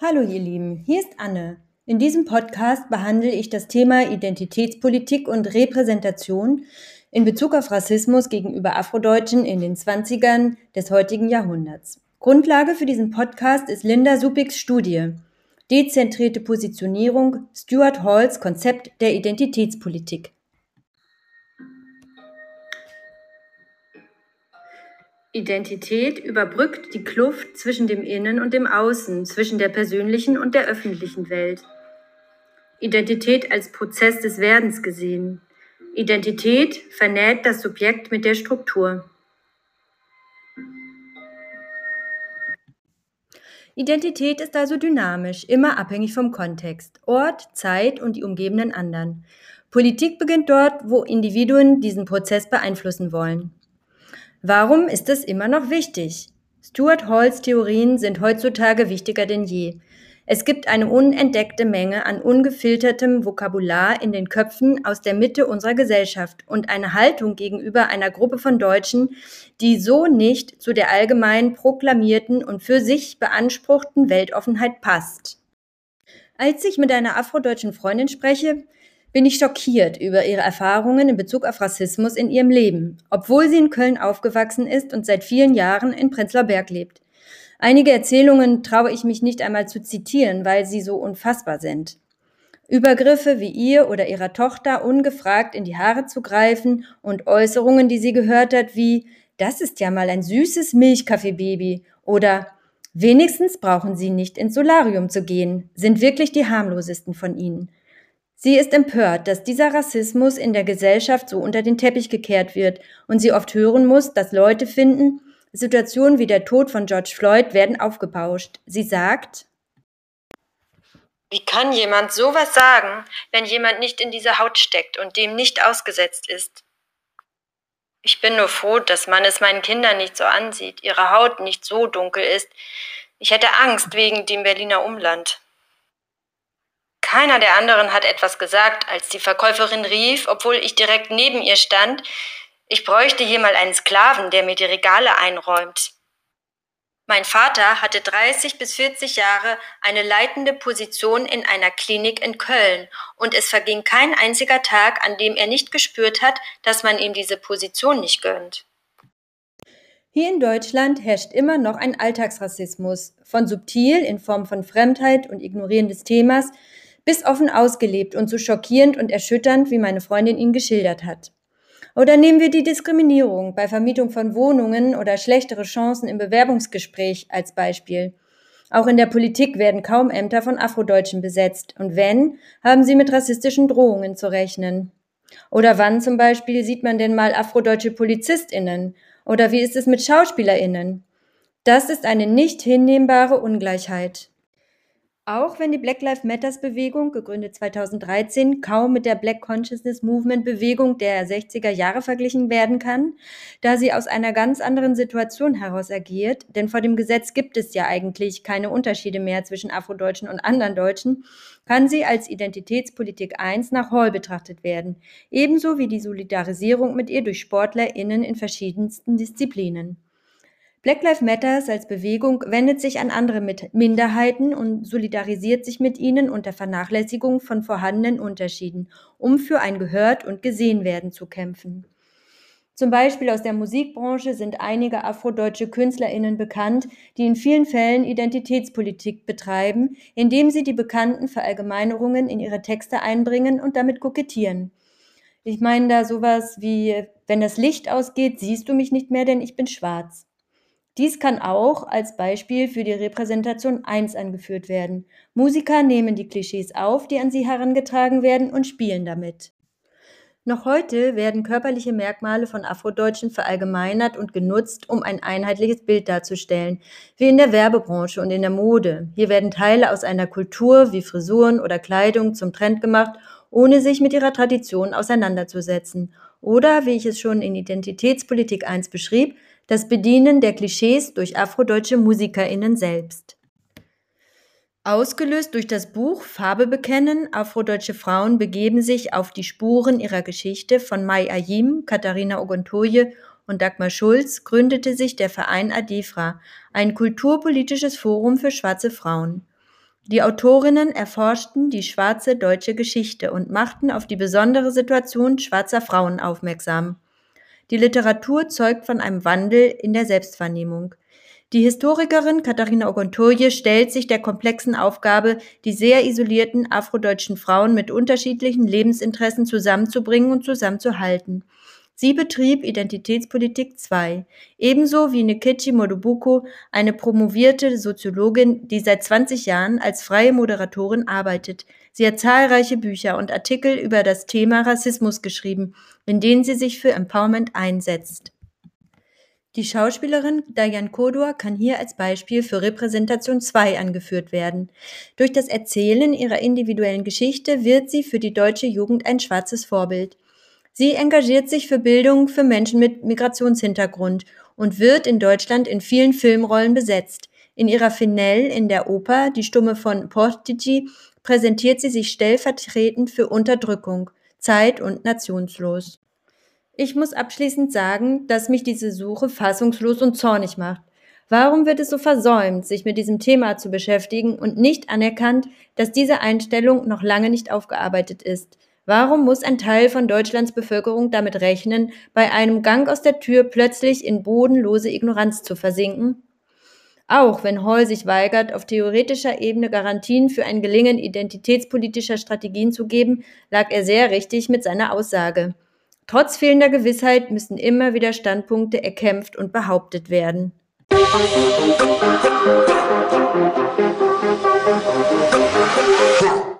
Hallo ihr Lieben, hier ist Anne. In diesem Podcast behandle ich das Thema Identitätspolitik und Repräsentation in Bezug auf Rassismus gegenüber Afrodeutschen in den 20ern des heutigen Jahrhunderts. Grundlage für diesen Podcast ist Linda Supiks Studie Dezentrierte Positionierung Stuart Halls Konzept der Identitätspolitik. Identität überbrückt die Kluft zwischen dem Innen und dem Außen, zwischen der persönlichen und der öffentlichen Welt. Identität als Prozess des Werdens gesehen. Identität vernäht das Subjekt mit der Struktur. Identität ist also dynamisch, immer abhängig vom Kontext, Ort, Zeit und die umgebenden anderen. Politik beginnt dort, wo Individuen diesen Prozess beeinflussen wollen. Warum ist es immer noch wichtig? Stuart Halls Theorien sind heutzutage wichtiger denn je. Es gibt eine unentdeckte Menge an ungefiltertem Vokabular in den Köpfen aus der Mitte unserer Gesellschaft und eine Haltung gegenüber einer Gruppe von Deutschen, die so nicht zu der allgemein proklamierten und für sich beanspruchten Weltoffenheit passt. Als ich mit einer afrodeutschen Freundin spreche, bin ich schockiert über ihre Erfahrungen in Bezug auf Rassismus in ihrem Leben, obwohl sie in Köln aufgewachsen ist und seit vielen Jahren in Prenzlauer Berg lebt. Einige Erzählungen traue ich mich nicht einmal zu zitieren, weil sie so unfassbar sind. Übergriffe wie ihr oder ihrer Tochter ungefragt in die Haare zu greifen und Äußerungen, die sie gehört hat, wie das ist ja mal ein süßes Milchkaffeebaby oder wenigstens brauchen sie nicht ins Solarium zu gehen, sind wirklich die harmlosesten von ihnen. Sie ist empört, dass dieser Rassismus in der Gesellschaft so unter den Teppich gekehrt wird und sie oft hören muss, dass Leute finden, Situationen wie der Tod von George Floyd werden aufgebauscht. Sie sagt, wie kann jemand sowas sagen, wenn jemand nicht in dieser Haut steckt und dem nicht ausgesetzt ist? Ich bin nur froh, dass man es meinen Kindern nicht so ansieht, ihre Haut nicht so dunkel ist. Ich hätte Angst wegen dem Berliner Umland. Keiner der anderen hat etwas gesagt, als die Verkäuferin rief, obwohl ich direkt neben ihr stand. Ich bräuchte hier mal einen Sklaven, der mir die Regale einräumt. Mein Vater hatte 30 bis 40 Jahre eine leitende Position in einer Klinik in Köln und es verging kein einziger Tag, an dem er nicht gespürt hat, dass man ihm diese Position nicht gönnt. Hier in Deutschland herrscht immer noch ein Alltagsrassismus, von subtil in Form von Fremdheit und Ignorieren des Themas bis offen ausgelebt und so schockierend und erschütternd, wie meine Freundin ihn geschildert hat. Oder nehmen wir die Diskriminierung bei Vermietung von Wohnungen oder schlechtere Chancen im Bewerbungsgespräch als Beispiel. Auch in der Politik werden kaum Ämter von Afrodeutschen besetzt, und wenn, haben sie mit rassistischen Drohungen zu rechnen. Oder wann zum Beispiel sieht man denn mal afrodeutsche PolizistInnen? Oder wie ist es mit SchauspielerInnen? Das ist eine nicht hinnehmbare Ungleichheit. Auch wenn die Black Lives Matters Bewegung, gegründet 2013, kaum mit der Black Consciousness Movement Bewegung der 60er Jahre verglichen werden kann, da sie aus einer ganz anderen Situation heraus agiert, denn vor dem Gesetz gibt es ja eigentlich keine Unterschiede mehr zwischen Afrodeutschen und anderen Deutschen, kann sie als Identitätspolitik 1 nach Hall betrachtet werden, ebenso wie die Solidarisierung mit ihr durch SportlerInnen in verschiedensten Disziplinen. Black Lives Matters als Bewegung wendet sich an andere Minderheiten und solidarisiert sich mit ihnen unter Vernachlässigung von vorhandenen Unterschieden, um für ein Gehört und gesehen werden zu kämpfen. Zum Beispiel aus der Musikbranche sind einige afrodeutsche KünstlerInnen bekannt, die in vielen Fällen Identitätspolitik betreiben, indem sie die bekannten Verallgemeinerungen in ihre Texte einbringen und damit kokettieren. Ich meine da sowas wie, wenn das Licht ausgeht, siehst du mich nicht mehr, denn ich bin schwarz. Dies kann auch als Beispiel für die Repräsentation 1 angeführt werden. Musiker nehmen die Klischees auf, die an sie herangetragen werden, und spielen damit. Noch heute werden körperliche Merkmale von Afrodeutschen verallgemeinert und genutzt, um ein einheitliches Bild darzustellen, wie in der Werbebranche und in der Mode. Hier werden Teile aus einer Kultur wie Frisuren oder Kleidung zum Trend gemacht, ohne sich mit ihrer Tradition auseinanderzusetzen. Oder, wie ich es schon in Identitätspolitik 1 beschrieb, das Bedienen der Klischees durch afrodeutsche MusikerInnen selbst. Ausgelöst durch das Buch Farbe bekennen, afrodeutsche Frauen begeben sich auf die Spuren ihrer Geschichte von Mai Ayim, Katharina Ogontoye und Dagmar Schulz gründete sich der Verein Adefra, ein kulturpolitisches Forum für schwarze Frauen. Die Autorinnen erforschten die schwarze deutsche Geschichte und machten auf die besondere Situation schwarzer Frauen aufmerksam. Die Literatur zeugt von einem Wandel in der Selbstwahrnehmung. Die Historikerin Katharina Ogontoje stellt sich der komplexen Aufgabe, die sehr isolierten afrodeutschen Frauen mit unterschiedlichen Lebensinteressen zusammenzubringen und zusammenzuhalten. Sie betrieb Identitätspolitik 2, ebenso wie Nkechi Modubuko, eine promovierte Soziologin, die seit 20 Jahren als freie Moderatorin arbeitet. Sie hat zahlreiche Bücher und Artikel über das Thema Rassismus geschrieben, in denen sie sich für Empowerment einsetzt. Die Schauspielerin Diane Kodor kann hier als Beispiel für Repräsentation 2 angeführt werden. Durch das Erzählen ihrer individuellen Geschichte wird sie für die deutsche Jugend ein schwarzes Vorbild. Sie engagiert sich für Bildung für Menschen mit Migrationshintergrund und wird in Deutschland in vielen Filmrollen besetzt. In ihrer Finelle in der Oper Die Stumme von Portici präsentiert sie sich stellvertretend für Unterdrückung, Zeit und nationslos. Ich muss abschließend sagen, dass mich diese Suche fassungslos und zornig macht. Warum wird es so versäumt, sich mit diesem Thema zu beschäftigen und nicht anerkannt, dass diese Einstellung noch lange nicht aufgearbeitet ist? Warum muss ein Teil von Deutschlands Bevölkerung damit rechnen, bei einem Gang aus der Tür plötzlich in bodenlose Ignoranz zu versinken? Auch wenn Hall sich weigert, auf theoretischer Ebene Garantien für ein Gelingen identitätspolitischer Strategien zu geben, lag er sehr richtig mit seiner Aussage. Trotz fehlender Gewissheit müssen immer wieder Standpunkte erkämpft und behauptet werden. Musik